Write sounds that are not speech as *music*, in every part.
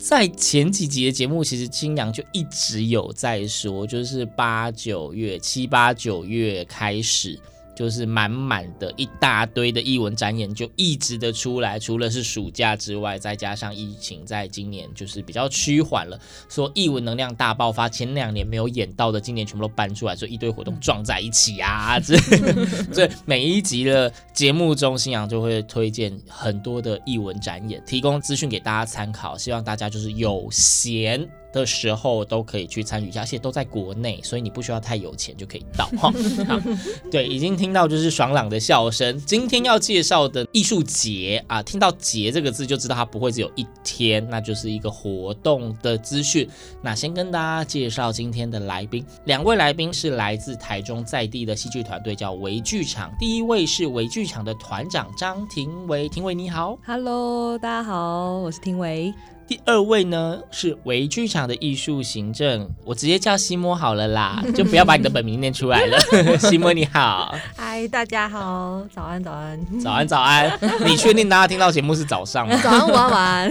在前几集的节目，其实金阳就一直有在说，就是八九月、七八九月开始。就是满满的一大堆的艺文展演就一直的出来，除了是暑假之外，再加上疫情在今年就是比较趋缓了，说艺文能量大爆发，前两年没有演到的，今年全部都搬出来，所以一堆活动撞在一起啊，*laughs* 这所以每一集的节目中，新阳就会推荐很多的艺文展演，提供资讯给大家参考，希望大家就是有闲的时候都可以去参与一下，而且都在国内，所以你不需要太有钱就可以到哈。*laughs* 对，已经听到就是爽朗的笑声。今天要介绍的艺术节啊，听到“节”这个字就知道它不会只有一天，那就是一个活动的资讯。那先跟大家介绍今天的来宾，两位来宾是来自台中在地的戏剧团队，叫维剧场。第一位是维剧场的团长张庭维，庭维你好。Hello，大家好，我是庭维。第二位呢是微剧场的艺术行政，我直接叫西摩好了啦，*laughs* 就不要把你的本名念出来了。*laughs* 西摩你好，嗨，大家好，早安，早安，早安早安。你确定大家听到节目是早上吗？早安，午安，晚安。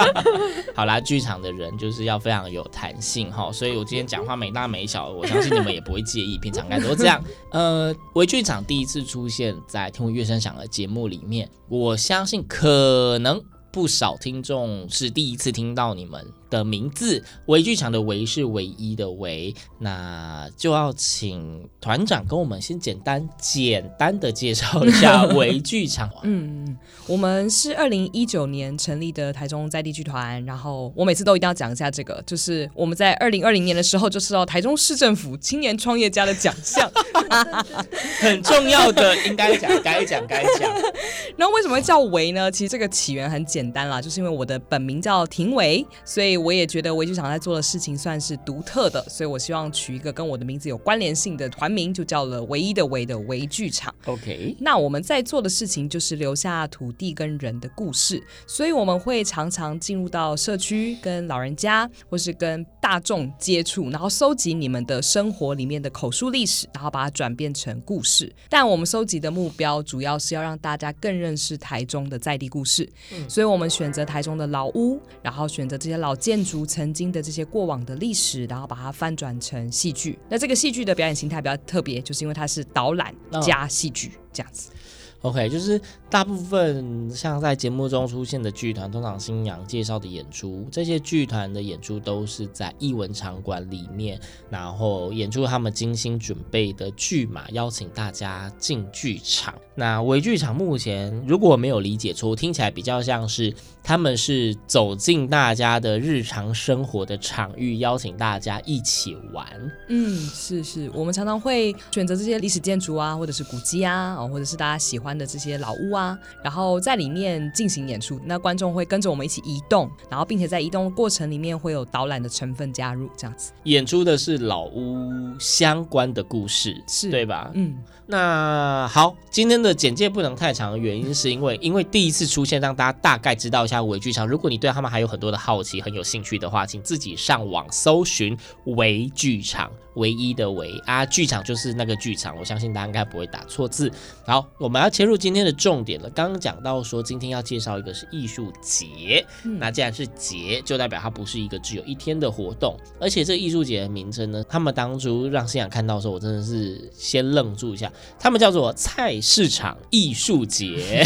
*laughs* 好啦，剧场的人就是要非常有弹性哈，所以我今天讲话没大没小，我相信你们也不会介意，平常应该都这样。呃，微剧场第一次出现在《听闻乐声响》的节目里面，我相信可能。不少听众是第一次听到你们的名字，微剧场的微是唯一的唯，那就要请团长跟我们先简单简单的介绍一下 *laughs* 微剧场。嗯，我们是二零一九年成立的台中在地剧团，然后我每次都一定要讲一下这个，就是我们在二零二零年的时候就受到台中市政府青年创业家的奖项，*laughs* 很重要的应该讲该讲该讲。然后 *laughs* 为什么叫微呢？其实这个起源很简单啦，就是因为我的本名叫庭维，所以我也觉得围剧场在做的事情算是独特的，所以我希望取一个跟我的名字有关联性的团名，就叫了唯一的唯的围剧场。OK，那我们在做的事情就是留下土地跟人的故事，所以我们会常常进入到社区，跟老人家或是跟大众接触，然后收集你们的生活里面的口述历史，然后把它转变成故事。但我们收集的目标主要是要让大家更认识台中的在地故事，嗯、所以我们选择台中的老屋，然后选择这些老建筑曾经的这些过往的历史，然后把它翻转成戏剧。那这个戏剧的表演形态比较特别，就是因为它是导览加戏剧这样子。OK，就是大部分像在节目中出现的剧团，通常新阳介绍的演出，这些剧团的演出都是在艺文场馆里面，然后演出他们精心准备的剧码，邀请大家进剧场。那微剧场目前如果没有理解错，听起来比较像是他们是走进大家的日常生活的场域，邀请大家一起玩。嗯，是是，我们常常会选择这些历史建筑啊，或者是古迹啊，哦，或者是大家喜欢的这些老屋啊，然后在里面进行演出。那观众会跟着我们一起移动，然后并且在移动的过程里面会有导览的成分加入，这样子。演出的是老屋相关的故事，是对吧？嗯，那好，今天的简介不能太长的原因是因为，因为第一次出现，让大家大概知道一下伪剧场。如果你对他们还有很多的好奇，很有兴趣的话，请自己上网搜寻伪剧场。唯一的唯啊，剧场就是那个剧场，我相信大家应该不会打错字。好，我们要切入今天的重点了。刚刚讲到说，今天要介绍一个是艺术节，嗯那既然是节，就代表它不是一个只有一天的活动，而且这个艺术节的名称呢，他们当初让新阳看到的时候，我真的是先愣住一下，他们叫做菜市场艺术节。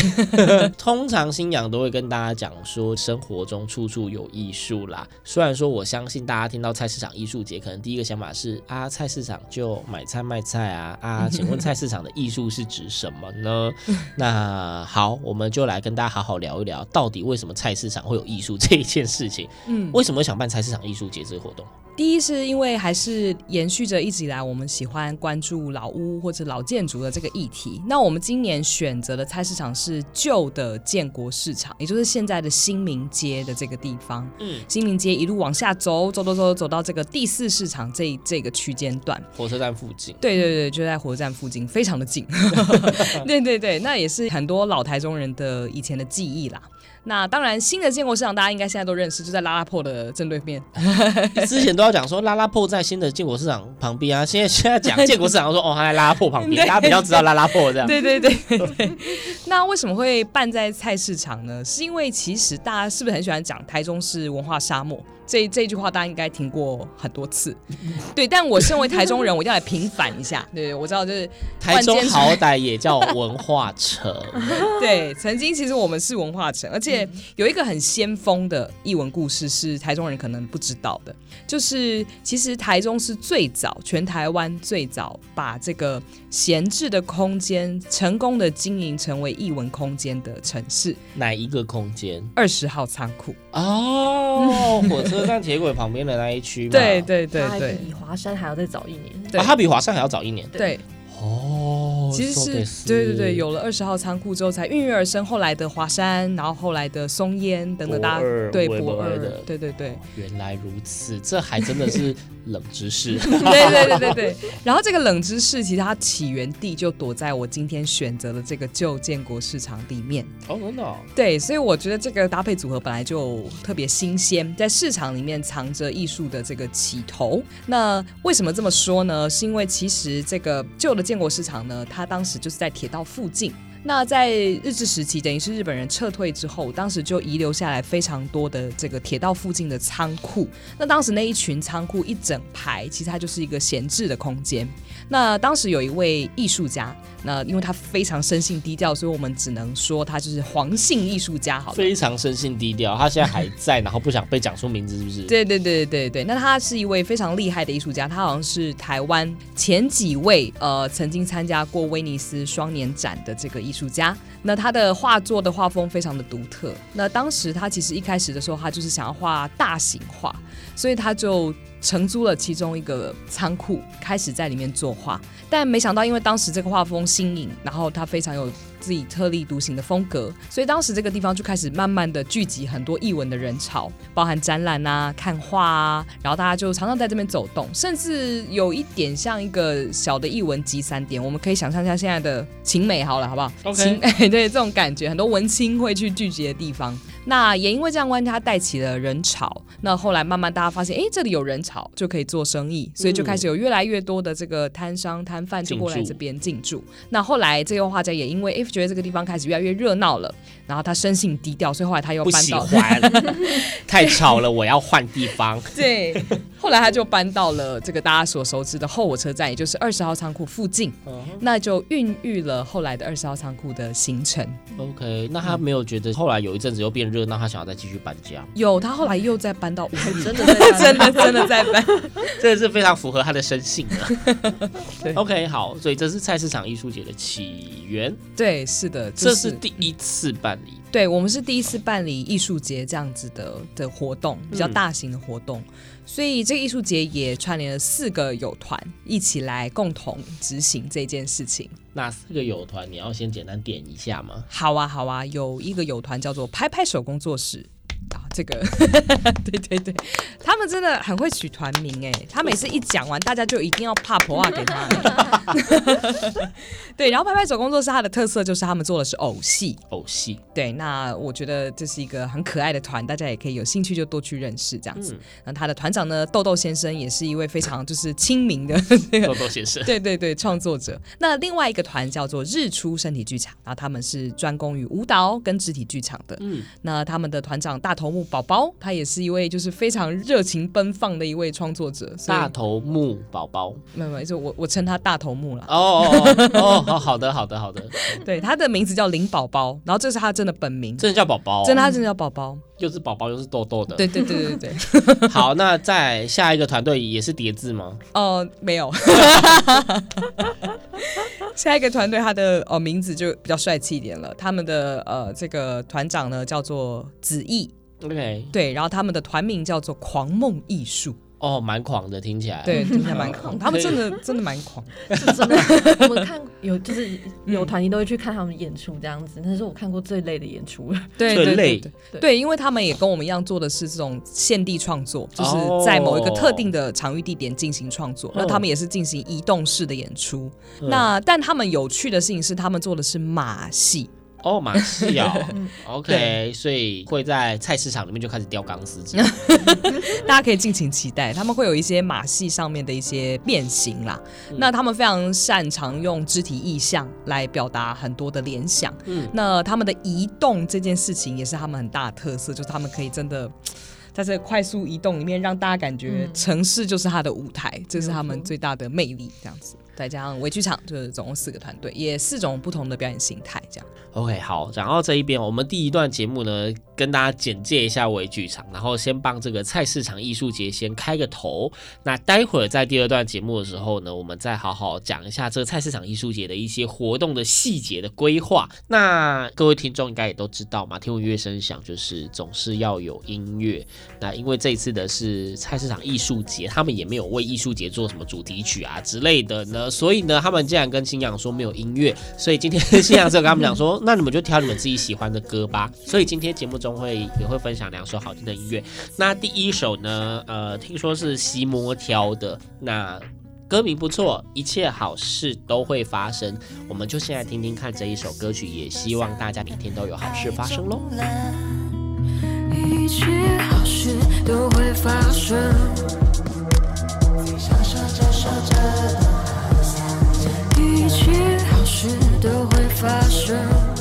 通常新阳都会跟大家讲说，生活中处处有艺术啦。虽然说我相信大家听到菜市场艺术节，可能第一个想法是啊，菜市场就买菜卖菜啊啊，*laughs* 请问菜市场的艺术是指什么呢？*laughs* 那好，我们就来跟大家好好聊一聊，到底为什么菜市场会有艺术这一件事情？嗯，为什么想办菜市场艺术节这个活动？第一是因为还是延续着一直以来我们喜欢关注老屋或者老建筑的这个议题。那我们今年选择的菜市场是旧的建国市场，也就是现在的新民街的这个地方。嗯，新民街一路往下走，走走走走到这个第四市场这这个区间段。火车站附近。对对对，就在火车站附近，非常的近。*laughs* *laughs* 对对对，那也是很多老台中人的以前的记忆啦。那当然，新的建国市场大家应该现在都认识，就在拉拉破的正对面。*laughs* 之前都要讲说拉拉破在新的建国市场旁边啊，现在现在讲建国市场说哦，他在拉拉破旁边，*laughs* 大家比较知道拉拉破这样。*laughs* 对对对对对。那为什么会办在菜市场呢？是因为其实大家是不是很喜欢讲台中是文化沙漠？这这句话大家应该听过很多次。对，但我身为台中人，我要来平反一下。对，我知道就是台中好歹也叫文化城。*laughs* 对，曾经其实我们是文化城，而且有一个很先锋的译文故事是台中人可能不知道的，就是其实台中是最早全台湾最早把这个闲置的空间成功的经营成为译文空间的城市。哪一个空间？二十号仓库哦，火车站铁轨旁边的那一区。对对对它对比华山还要再早一年。对哦，它比华山还要早一年。对。哦，其实是对对对，有了二十号仓库之后，才孕育而生后来的华山，然后后来的松烟等等，大家对博二的，对对对。原来如此，这还真的是冷知识。*laughs* 对对对对对。然后这个冷知识，其实它起源地就躲在我今天选择的这个旧建国市场里面。哦，真的。对，所以我觉得这个搭配组合本来就特别新鲜，在市场里面藏着艺术的这个起头。那为什么这么说呢？是因为其实这个旧的。建国市场呢，它当时就是在铁道附近。那在日治时期，等于是日本人撤退之后，当时就遗留下来非常多的这个铁道附近的仓库。那当时那一群仓库一整排，其实它就是一个闲置的空间。那当时有一位艺术家，那因为他非常生性低调，所以我们只能说他就是黄姓艺术家。好，非常生性低调，他现在还在，然后不想被讲出名字，是不是？对对对对对。那他是一位非常厉害的艺术家，他好像是台湾前几位呃曾经参加过威尼斯双年展的这个艺术家。那他的画作的画风非常的独特。那当时他其实一开始的时候，他就是想要画大型画，所以他就。承租了其中一个仓库，开始在里面作画，但没想到，因为当时这个画风新颖，然后他非常有自己特立独行的风格，所以当时这个地方就开始慢慢的聚集很多艺文的人潮，包含展览啊、看画啊，然后大家就常常在这边走动，甚至有一点像一个小的艺文集散点。我们可以想象一下现在的晴美好了，好不好？OK，哎，*laughs* 对，这种感觉，很多文青会去聚集的地方。那也因为这样关系，他带起了人潮。那后来慢慢大家发现，哎，这里有人潮就可以做生意，所以就开始有越来越多的这个摊商摊贩就过来这边进驻。那后来这个画家也因为 F 觉得这个地方开始越来越热闹了，然后他生性低调，所以后来他又搬到不喜欢太吵了，我要换地方。对，后来他就搬到了这个大家所熟知的后火车站，也就是二十号仓库附近。Uh -huh. 那就孕育了后来的二十号仓库的形成。OK，那他没有觉得后来有一阵子又变热闹，他想要再继续搬家？有，他后来又再搬到五里，真的真的真的在搬，*laughs* 这 *laughs* 是非常符合他的生性 *laughs* 的。OK，好，所以这是菜市场艺术节的起源。对，是的，就是、这是第一次办理。对，我们是第一次办理艺术节这样子的的活动，比较大型的活动，嗯、所以这个艺术节也串联了四个友团一起来共同执行这件事情。那四个友团，你要先简单点一下吗？好啊，好啊，有一个友团叫做拍拍手工作室。这个，*laughs* 对对对，他们真的很会取团名哎，他每次一讲完，大家就一定要怕婆啊给他。*laughs* 对，然后拍拍手工作室它的特色就是他们做的是偶戏，偶戏。对，那我觉得这是一个很可爱的团，大家也可以有兴趣就多去认识这样子。那、嗯、他的团长呢，豆豆先生也是一位非常就是亲民的豆豆先生，对对对，创作者。那另外一个团叫做日出身体剧场，然后他们是专攻于舞蹈跟肢体剧场的。嗯，那他们的团长大头目宝宝，他也是一位就是非常热情奔放的一位创作者。大头目宝宝，没有没有，就我我称他大头目了。哦哦哦，好好的好的好的。*laughs* 对，他的名字叫林宝宝，然后这是他真的本名，真的叫宝宝，真的他真的叫宝宝，又是宝宝又是豆豆的。对对对对对。*laughs* 好，那在下一个团队也是叠字吗？*laughs* 哦、呃，没有。下一个团队他的哦名字就比较帅气一点了，他们的呃这个团长呢叫做子毅，OK，对，然后他们的团名叫做狂梦艺术。哦，蛮狂的，听起来。对，听起来蛮狂。他们真的 *laughs* 真的蛮狂，是真的。*laughs* 我们看有就是有团体都会去看他们演出这样子，那是我看过最累的演出了。对对对对，因为他们也跟我们一样做的是这种现地创作，就是在某一个特定的场域地点进行创作。那他们也是进行移动式的演出。那但他们有趣的事情是，他们做的是马戏。哦，马戏哦，*laughs* OK，所以会在菜市场里面就开始吊钢丝，*laughs* 大家可以尽情期待，他们会有一些马戏上面的一些变形啦。嗯、那他们非常擅长用肢体意象来表达很多的联想。嗯，那他们的移动这件事情也是他们很大的特色，就是他们可以真的 *tsk* 在这快速移动里面让大家感觉城市就是他的舞台，这、嗯、是他们最大的魅力，这样子。再加上微剧场，就是总共四个团队，也四种不同的表演形态，这样。OK，好，然后这一边我们第一段节目呢，跟大家简介一下微剧场，然后先帮这个菜市场艺术节先开个头。那待会儿在第二段节目的时候呢，我们再好好讲一下这个菜市场艺术节的一些活动的细节的规划。那各位听众应该也都知道嘛，听闻乐声响就是总是要有音乐。那因为这次的是菜市场艺术节，他们也没有为艺术节做什么主题曲啊之类的呢。所以呢，他们既然跟新阳说没有音乐，所以今天新阳就跟他们讲说，那你们就挑你们自己喜欢的歌吧。所以今天节目中会也会分享两首好听的音乐。那第一首呢，呃，听说是西摩挑的，那歌名不错，一切好事都会发生。我们就先来听听看这一首歌曲，也希望大家每天都有好事发生喽。一切好事都会发生。一切好事都会发生。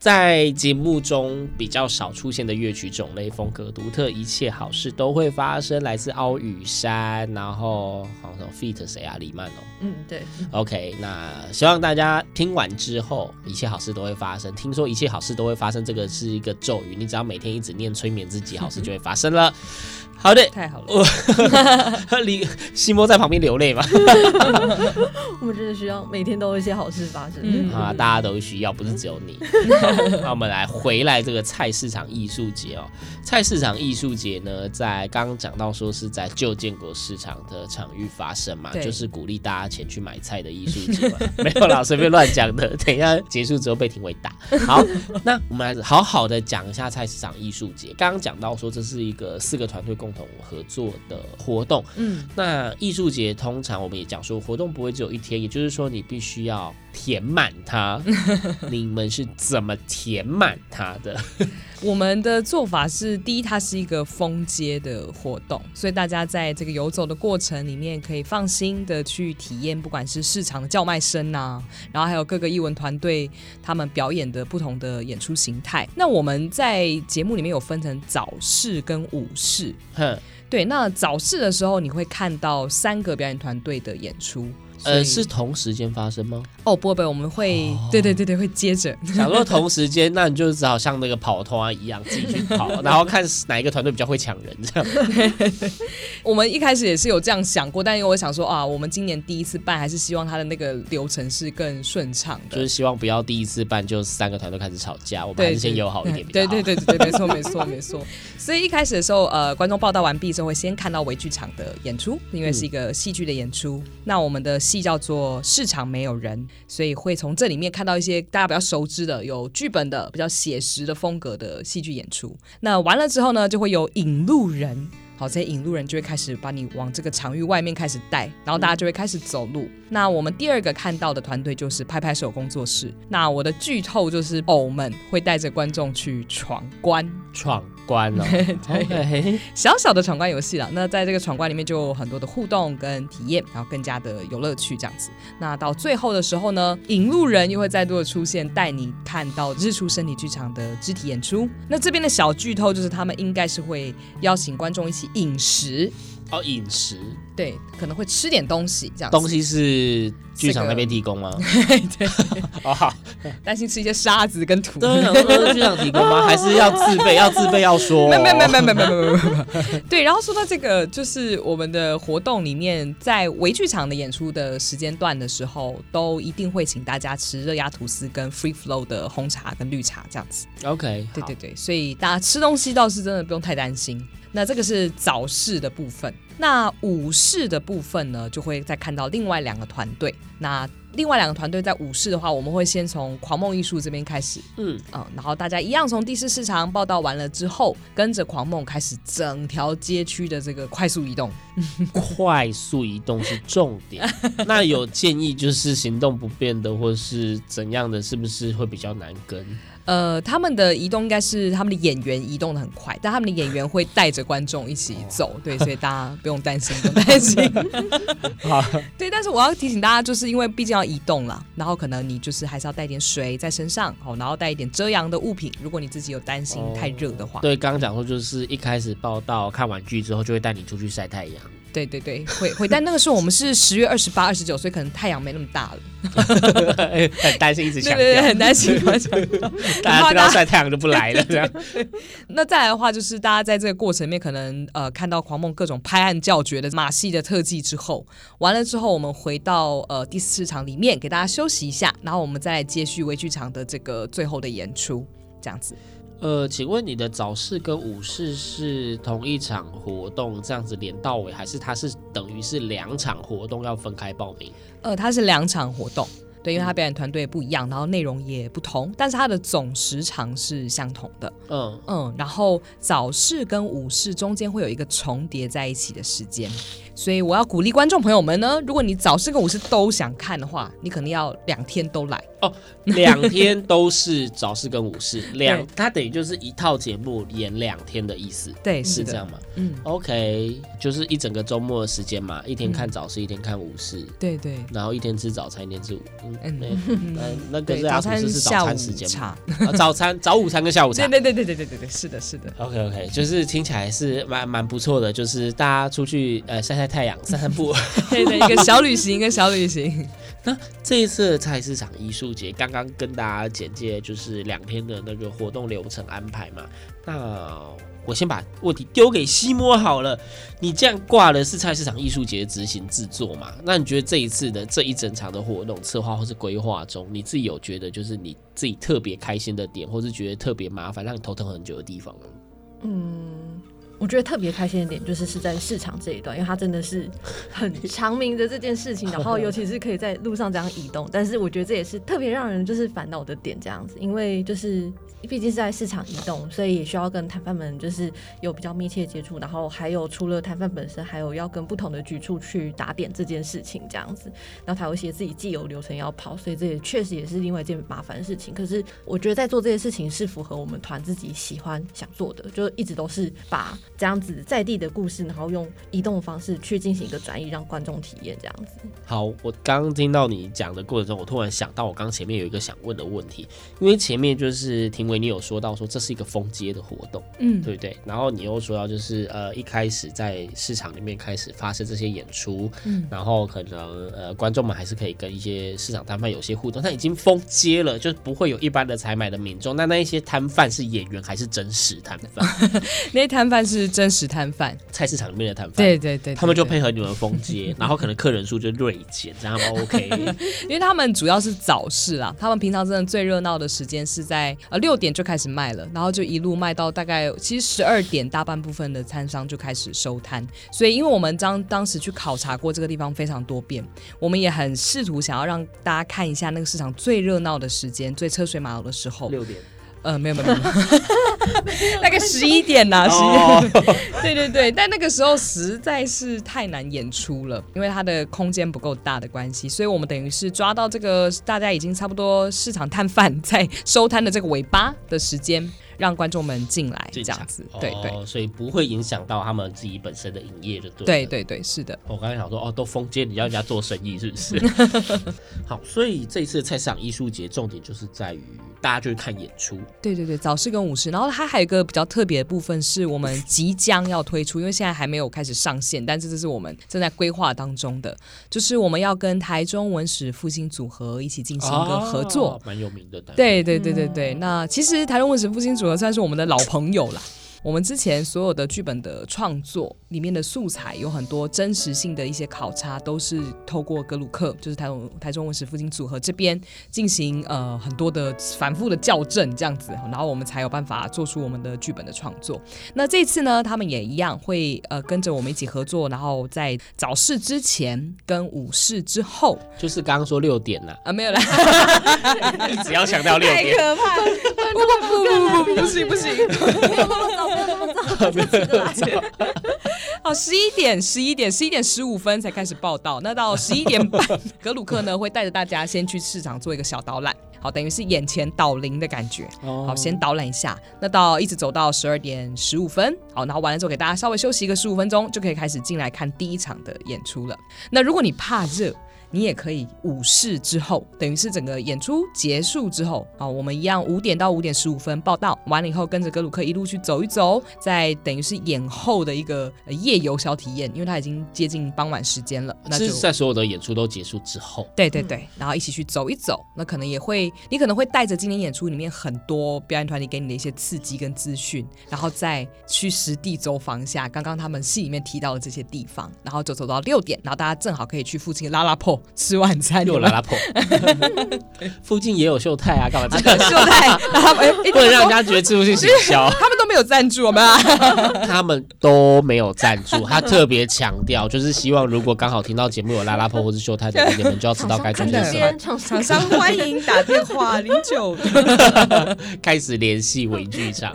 在节目中比较少出现的乐曲种类，风格独特，一切好事都会发生。来自奥羽山，然后好像 feat 谁啊？李曼哦。嗯，对。OK，那希望大家听完之后，一切好事都会发生。听说一切好事都会发生，这个是一个咒语，你只要每天一直念催眠自己，好事就会发生了。好的，太好了。我 *laughs* 李西莫在旁边流泪嘛。*laughs* 我们真的需要每天都有一些好事发生。嗯啊，大家都需要，不是只有你。*laughs* 那我们来回来这个菜市场艺术节哦。菜市场艺术节呢，在刚刚讲到说是在旧建国市场的场域发生嘛，就是鼓励大家前去买菜的艺术节嘛。没有啦，随便乱讲的。等一下结束之后被评委打。好，那我们来好好的讲一下菜市场艺术节。刚刚讲到说这是一个四个团队共同合作的活动。嗯，那艺术节通常我们也讲说，活动不会只有一天，也就是说你必须要填满它。*laughs* 你们是怎么填满它的？*laughs* 我们的做法是，第一，它是一个封街的活动，所以大家在这个游走的过程里面，可以放心的去体验，不管是市场的叫卖声啊，然后还有各个艺文团队他们表演的不同的演出形态。那我们在节目里面有分成早市跟午市，哼，对，那早市的时候你会看到三个表演团队的演出。呃，是同时间发生吗？哦，不会不会，我们会，对对对对，会接着。*laughs* 想说同时间，那你就只好像那个跑团一样自己去跑，*laughs* 然后看哪一个团队比较会抢人这样。*laughs* 我们一开始也是有这样想过，但因为我想说啊，我们今年第一次办，还是希望它的那个流程是更顺畅的，就是希望不要第一次办就三个团队开始吵架，我们还是先友好一点比较好。对对对对，没错没错没错。所以一开始的时候，呃，观众报道完毕之后，会先看到微剧场的演出，因为是一个戏剧的演出。嗯、那我们的戏叫做《市场没有人》，所以会从这里面看到一些大家比较熟知的、有剧本的、比较写实的风格的戏剧演出。那完了之后呢，就会有引路人。好，这些引路人就会开始把你往这个场域外面开始带，然后大家就会开始走路。那我们第二个看到的团队就是拍拍手工作室。那我的剧透就是偶们会带着观众去闯关，闯关 *laughs* 小小的闯关游戏了。那在这个闯关里面就有很多的互动跟体验，然后更加的有乐趣这样子。那到最后的时候呢，引路人又会再度的出现，带你看到日出身体剧场的肢体演出。那这边的小剧透就是他们应该是会邀请观众一起。饮食哦，饮食对，可能会吃点东西这样子。东西是剧场那边提供吗？*laughs* 对，哦好，担心吃一些沙子跟土。对，是剧场提供吗？*laughs* 还是要自备？要自备要说？没有没有没有没有没有没有没有。对，然后说到这个，就是我们的活动里面，在微剧场的演出的时间段的时候，都一定会请大家吃热压吐司跟 free flow 的红茶跟绿茶这样子。OK，对对对，所以大家吃东西倒是真的不用太担心。那这个是早市的部分，那午市的部分呢，就会再看到另外两个团队。那另外两个团队在午市的话，我们会先从狂梦艺术这边开始，嗯嗯，然后大家一样从第四市场报道完了之后，跟着狂梦开始整条街区的这个快速移动。*laughs* 快速移动是重点。*laughs* 那有建议就是行动不便的或是怎样的，是不是会比较难跟？呃，他们的移动应该是他们的演员移动的很快，但他们的演员会带着观众一起走，对，所以大家不用担心，不用担心。好 *laughs* *laughs* *laughs* 对，但是我要提醒大家，就是因为毕竟要移动啦，然后可能你就是还是要带点水在身上，哦，然后带一点遮阳的物品，如果你自己有担心太热的话。对，刚刚讲说就是一开始报道看完剧之后，就会带你出去晒太阳。对对对，会会，但那个时候我们是十月二十八、二十九，所以可能太阳没那么大了。很担心，一直强调，对对对，很担心，*laughs* 大家知道晒太阳就不来了。这样。*laughs* 那再来的话，就是大家在这个过程里面，可能呃看到狂梦各种拍案叫绝的马戏的特技之后，完了之后，我们回到呃第四场里面，给大家休息一下，然后我们再来接续微剧场的这个最后的演出，这样子。呃，请问你的早市跟午市是同一场活动这样子连到尾，还是它是等于是两场活动要分开报名？呃，它是两场活动。对，因为他表演团队不一样，然后内容也不同，但是它的总时长是相同的。嗯嗯，然后早市跟午市中间会有一个重叠在一起的时间，所以我要鼓励观众朋友们呢，如果你早市跟午市都想看的话，你肯定要两天都来哦。两天都是早市跟午市，两 *laughs* 它等于就是一套节目演两天的意思。对，是这样吗？嗯，OK，就是一整个周末的时间嘛，一天看早市，嗯、一天看午市。对对，然后一天吃早餐，一天吃午。*laughs* 嗯，那那个早餐是早餐时间嘛？*laughs* 早餐、早午餐跟下午茶。对对对对对对对，是的，是的。OK OK，就是听起来是蛮蛮不错的，就是大家出去呃晒晒太阳、散散步，*laughs* 对对，一个小旅行，一个小旅行。那这一次的菜市场艺术节，刚刚跟大家简介就是两天的那个活动流程安排嘛。那我先把问题丢给西摸好了。你这样挂的是菜市场艺术节执行制作嘛？那你觉得这一次的这一整场的活动策划或是规划中，你自己有觉得就是你自己特别开心的点，或是觉得特别麻烦让你头疼很久的地方吗？嗯。我觉得特别开心的点就是是在市场这一段，因为它真的是很 *laughs* 长明的这件事情，然后尤其是可以在路上这样移动。但是我觉得这也是特别让人就是烦恼的点，这样子，因为就是毕竟是在市场移动，所以也需要跟摊贩们就是有比较密切接触，然后还有除了摊贩本身，还有要跟不同的局处去打点这件事情，这样子，然后他有一些自己既有流程要跑，所以这也确实也是另外一件麻烦的事情。可是我觉得在做这些事情是符合我们团自己喜欢想做的，就一直都是把。这样子在地的故事，然后用移动的方式去进行一个转移，让观众体验这样子。好，我刚刚听到你讲的过程中，我突然想到，我刚前面有一个想问的问题，因为前面就是庭伟你有说到说这是一个封街的活动，嗯，对不对？然后你又说到就是呃一开始在市场里面开始发生这些演出，嗯，然后可能呃观众们还是可以跟一些市场摊贩有些互动，但已经封街了，就不会有一般的采买的民众。那那一些摊贩是演员还是真实摊贩？*laughs* *laughs* 那些摊贩是。真实摊贩，菜市场里面的摊贩，对对对，他们就配合你们封街，然后可能客人数就锐减，这样吗？OK，*laughs* 因为他们主要是早市啦，他们平常真的最热闹的时间是在呃六点就开始卖了，然后就一路卖到大概其实十二点，大半部分的餐商就开始收摊。所以因为我们当当时去考察过这个地方非常多遍，我们也很试图想要让大家看一下那个市场最热闹的时间，最车水马龙的时候，六点。呃，没有没有没有，大概 *laughs* 十一点呐，十一点。*laughs* 对对对，但那个时候实在是太难演出了，因为它的空间不够大的关系，所以我们等于是抓到这个大家已经差不多市场摊贩在收摊的这个尾巴的时间。让观众们进来这样子，对对，哦，所以不会影响到他们自己本身的营业，的对。对对对，是的。我刚才想说，哦，都封街，你要人家做生意是不是？*laughs* 好，所以这一次的菜市场艺术节重点就是在于大家就是看演出。对对对，早市跟午市，然后它还有一个比较特别的部分，是我们即将要推出，因为现在还没有开始上线，但是这是我们正在规划当中的，就是我们要跟台中文史复兴组合一起进行一个合作，蛮、哦、有名的。对对对对对，嗯、那其实台中文史复兴组合。算是我们的老朋友了。我们之前所有的剧本的创作里面的素材有很多真实性的一些考察，都是透过格鲁克，就是台中台中文史复兴组合这边进行呃很多的反复的校正，这样子，然后我们才有办法做出我们的剧本的创作。那这次呢，他们也一样会呃跟着我们一起合作，然后在早市之前跟午市之后，*laughs* 就是刚刚说六点了啊，没有啦，*laughs* *laughs* 一直要强调六点，太可怕了，不不不不不不行不行。*laughs* *laughs* *laughs* 好，十一点，十一点，十一点十五分才开始报道。那到十一点半，格鲁克呢会带着大家先去市场做一个小导览。好，等于是眼前导聆的感觉。好，先导览一下。那到一直走到十二点十五分，好，然后完了之后给大家稍微休息一个十五分钟，就可以开始进来看第一场的演出了。那如果你怕热，你也可以午市之后，等于是整个演出结束之后，啊，我们一样五点到五点十五分报道，完了以后跟着格鲁克一路去走一走，在等于是演后的一个夜游小体验，因为它已经接近傍晚时间了。那就是在所有的演出都结束之后，对对对，然后一起去走一走，那可能也会，你可能会带着今天演出里面很多表演团体给你的一些刺激跟资讯，然后再去实地走访一下刚刚他们戏里面提到的这些地方，然后走走到六点，然后大家正好可以去附近的拉拉破。吃晚餐又拉拉破，*laughs* 附近也有秀泰啊，干嘛这个秀泰？*laughs* 然后哎，不能让人家觉得自助性行销，他们都没有赞助我们啊，*laughs* 他们都没有赞助，他特别强调，就是希望如果刚好听到节目有拉拉破或是秀泰的，你们就要知道该做些什么。厂商欢迎打电话零九，开始联系微剧场。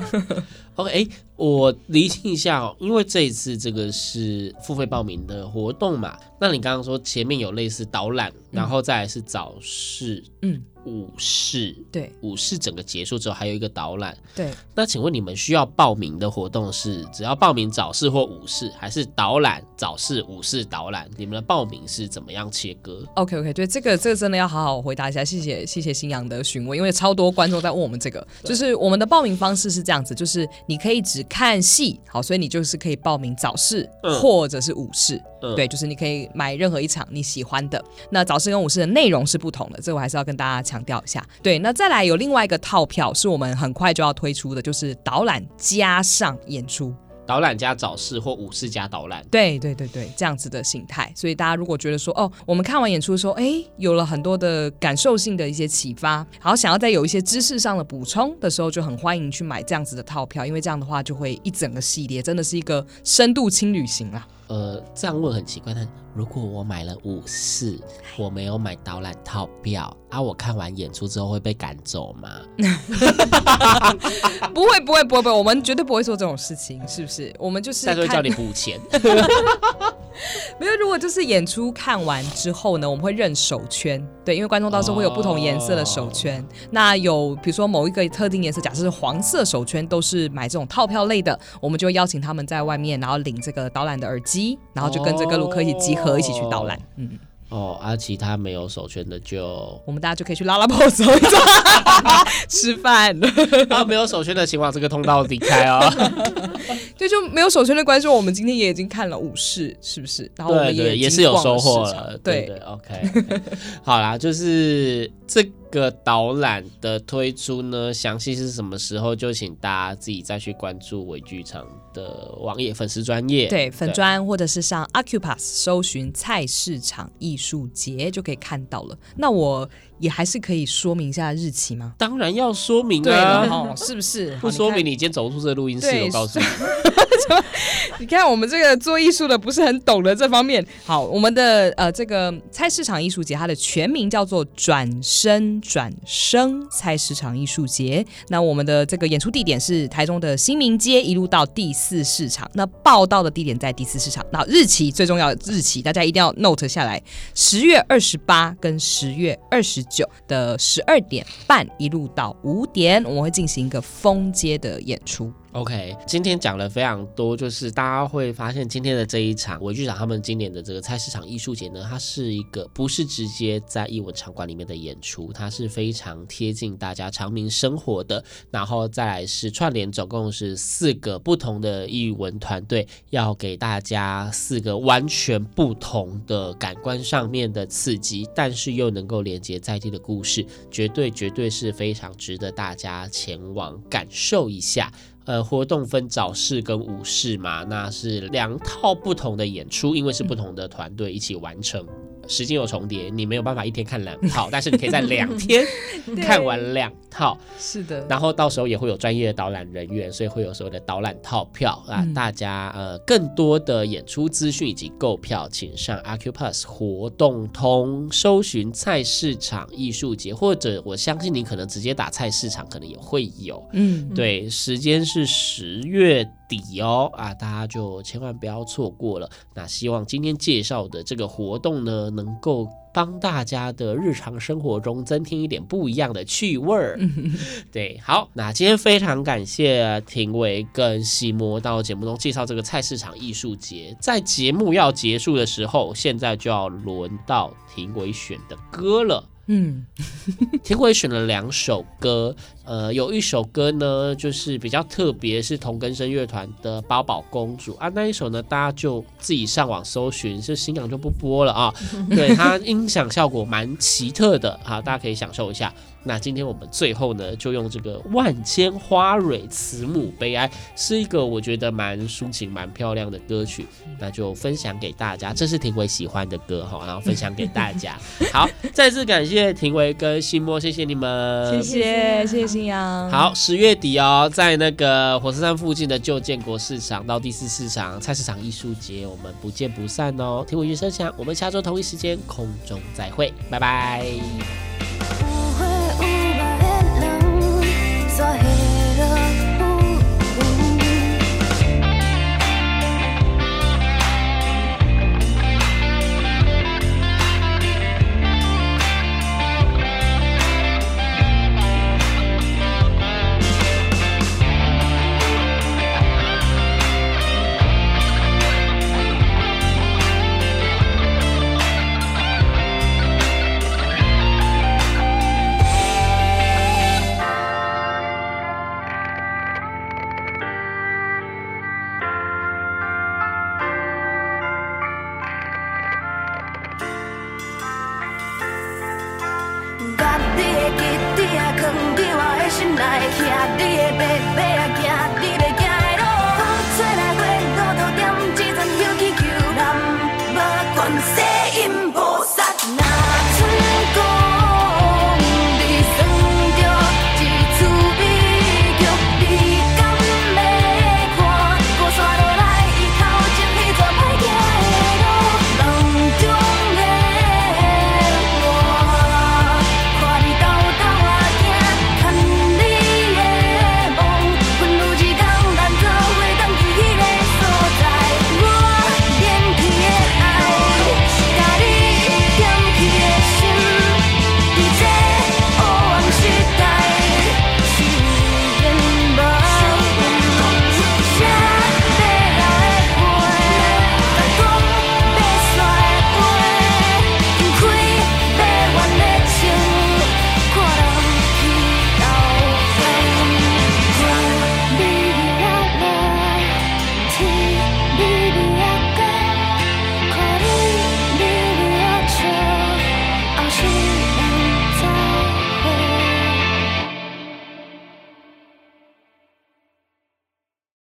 OK，哎，我厘清一下哦，因为这一次这个是付费报名的活动嘛，那你刚刚说前面有类似导览，然后再来是早市，嗯。午市，对，午市整个结束之后还有一个导览，对。那请问你们需要报名的活动是只要报名早市或午市，还是导览早市、午市导览？你们的报名是怎么样切割？OK OK，对，这个这个真的要好好回答一下，谢谢谢谢新阳的询问，因为超多观众在问我们这个，就是我们的报名方式是这样子，就是你可以只看戏，好，所以你就是可以报名早市或者是午市。对，就是你可以买任何一场你喜欢的。那早市跟午市的内容是不同的，这我还是要跟大家强调一下。对，那再来有另外一个套票是我们很快就要推出的，就是导览加上演出。导览加早市或午市加导览，对对对对，这样子的形态。所以大家如果觉得说，哦，我们看完演出的时候，哎，有了很多的感受性的一些启发，然后想要再有一些知识上的补充的时候，就很欢迎去买这样子的套票，因为这样的话就会一整个系列真的是一个深度轻旅行啦。呃，这样问很奇怪，但如果我买了五四，我没有买导览套票，啊，我看完演出之后会被赶走吗？不会，不会，不会，不会，我们绝对不会做这种事情，是不是？我们就是，再会叫你补钱。*laughs* 没有，如果就是演出看完之后呢，我们会认手圈，对，因为观众到时候会有不同颜色的手圈。Oh. 那有比如说某一个特定颜色，假设是黄色手圈，都是买这种套票类的，我们就邀请他们在外面，然后领这个导览的耳机，然后就跟着各路客一起集合，一起去导览。Oh. 嗯。哦，而、啊、其他没有手圈的就，我们大家就可以去拉拉 pose 走一走，*laughs* 吃饭饭。啊，没有手圈的，请往这个通道离开哦。*laughs* 对，就没有手圈的关系，我们今天也已经看了五市，是不是？然后我们也也是有收获了。对，对对，OK。好啦，就是这。这个导览的推出呢，详细是什么时候，就请大家自己再去关注微剧场的网页粉丝专页，对粉专或者是上 Accupass 搜寻菜市场艺术节就可以看到了。那我也还是可以说明一下日期吗？当然要说明啊，对哦，是不是？*laughs* 不说明你今天走出这个录音室，我告诉你。*laughs* *laughs* 你看我们这个做艺术的不是很懂的这方面。好，我们的呃这个菜市场艺术节，它的全名叫做转身转生菜市场艺术节。那我们的这个演出地点是台中的新民街，一路到第四市场。那报道的地点在第四市场。那日期最重要的日期，大家一定要 note 下来：十月二十八跟十月二十九的十二点半，一路到五点，我们会进行一个封街的演出。OK，今天讲了非常多，就是大家会发现今天的这一场韦剧场他们今年的这个菜市场艺术节呢，它是一个不是直接在艺文场馆里面的演出，它是非常贴近大家常民生活的。然后再来是串联，总共是四个不同的艺文团队，要给大家四个完全不同的感官上面的刺激，但是又能够连接在地的故事，绝对绝对是非常值得大家前往感受一下。呃，活动分早市跟午市嘛，那是两套不同的演出，因为是不同的团队一起完成。时间有重叠，你没有办法一天看两 *laughs* 套，但是你可以在两天 *laughs* 看完两套。是的，然后到时候也会有专业的导览人员，所以会有所谓的导览套票啊。嗯、大家呃，更多的演出资讯以及购票，请上 Accupass 活动通搜寻菜市场艺术节，或者我相信你可能直接打菜市场，可能也会有。嗯，对，时间是十月底哦啊，大家就千万不要错过了。那希望今天介绍的这个活动呢，能够帮大家的日常生活中增添一点不一样的趣味儿。*laughs* 对，好，那今天非常感谢庭伟跟西摩到节目中介绍这个菜市场艺术节。在节目要结束的时候，现在就要轮到庭伟选的歌了。嗯，田果也选了两首歌，呃，有一首歌呢，就是比较特别，是同根生乐团的《宝宝公主》啊，那一首呢，大家就自己上网搜寻，就新港就不播了啊。对，它音响效果蛮奇特的啊，大家可以享受一下。那今天我们最后呢，就用这个万千花蕊慈母悲哀，是一个我觉得蛮抒情、蛮漂亮的歌曲，那就分享给大家。这是庭伟喜欢的歌哈，然后分享给大家。*laughs* 好，再次感谢庭伟跟新墨，谢谢你们，谢谢谢谢新阳。好，十月底哦，在那个火车站附近的旧建国市场到第四市场菜市场艺术节，我们不见不散哦。庭维乐声响，我们下周同一时间空中再会，拜拜。